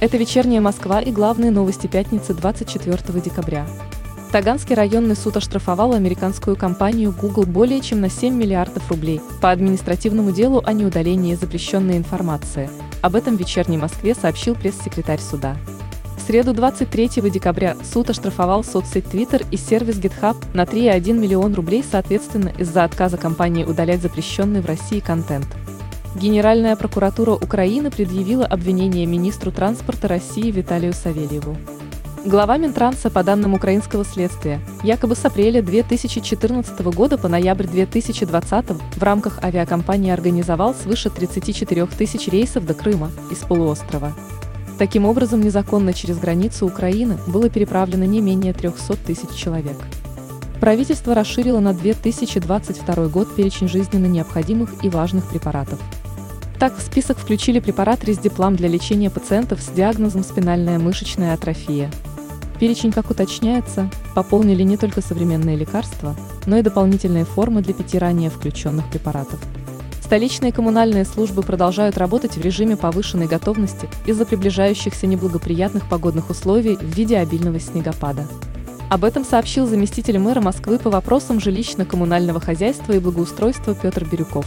Это вечерняя Москва и главные новости пятницы 24 декабря. Таганский районный суд оштрафовал американскую компанию Google более чем на 7 миллиардов рублей по административному делу о неудалении запрещенной информации. Об этом в вечерней Москве сообщил пресс-секретарь суда. В среду 23 декабря суд оштрафовал соцсеть Twitter и сервис GitHub на 3,1 миллион рублей соответственно из-за отказа компании удалять запрещенный в России контент. Генеральная прокуратура Украины предъявила обвинение министру транспорта России Виталию Савельеву. Глава Минтранса, по данным украинского следствия, якобы с апреля 2014 года по ноябрь 2020 в рамках авиакомпании организовал свыше 34 тысяч рейсов до Крыма из полуострова. Таким образом, незаконно через границу Украины было переправлено не менее 300 тысяч человек. Правительство расширило на 2022 год перечень жизненно необходимых и важных препаратов. Так в список включили препарат Рездиплам для лечения пациентов с диагнозом спинальная мышечная атрофия. Перечень, как уточняется, пополнили не только современные лекарства, но и дополнительные формы для пяти ранее включенных препаратов. Столичные коммунальные службы продолжают работать в режиме повышенной готовности из-за приближающихся неблагоприятных погодных условий в виде обильного снегопада. Об этом сообщил заместитель мэра Москвы по вопросам жилищно-коммунального хозяйства и благоустройства Петр Бирюков.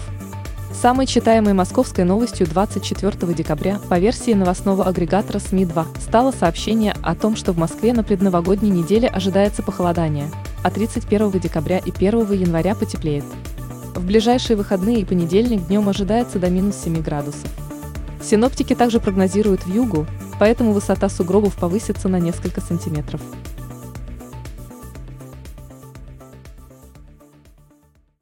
Самой читаемой московской новостью 24 декабря по версии новостного агрегатора СМИ-2 стало сообщение о том, что в Москве на предновогодней неделе ожидается похолодание, а 31 декабря и 1 января потеплеет. В ближайшие выходные и понедельник днем ожидается до минус 7 градусов. Синоптики также прогнозируют в югу, поэтому высота сугробов повысится на несколько сантиметров.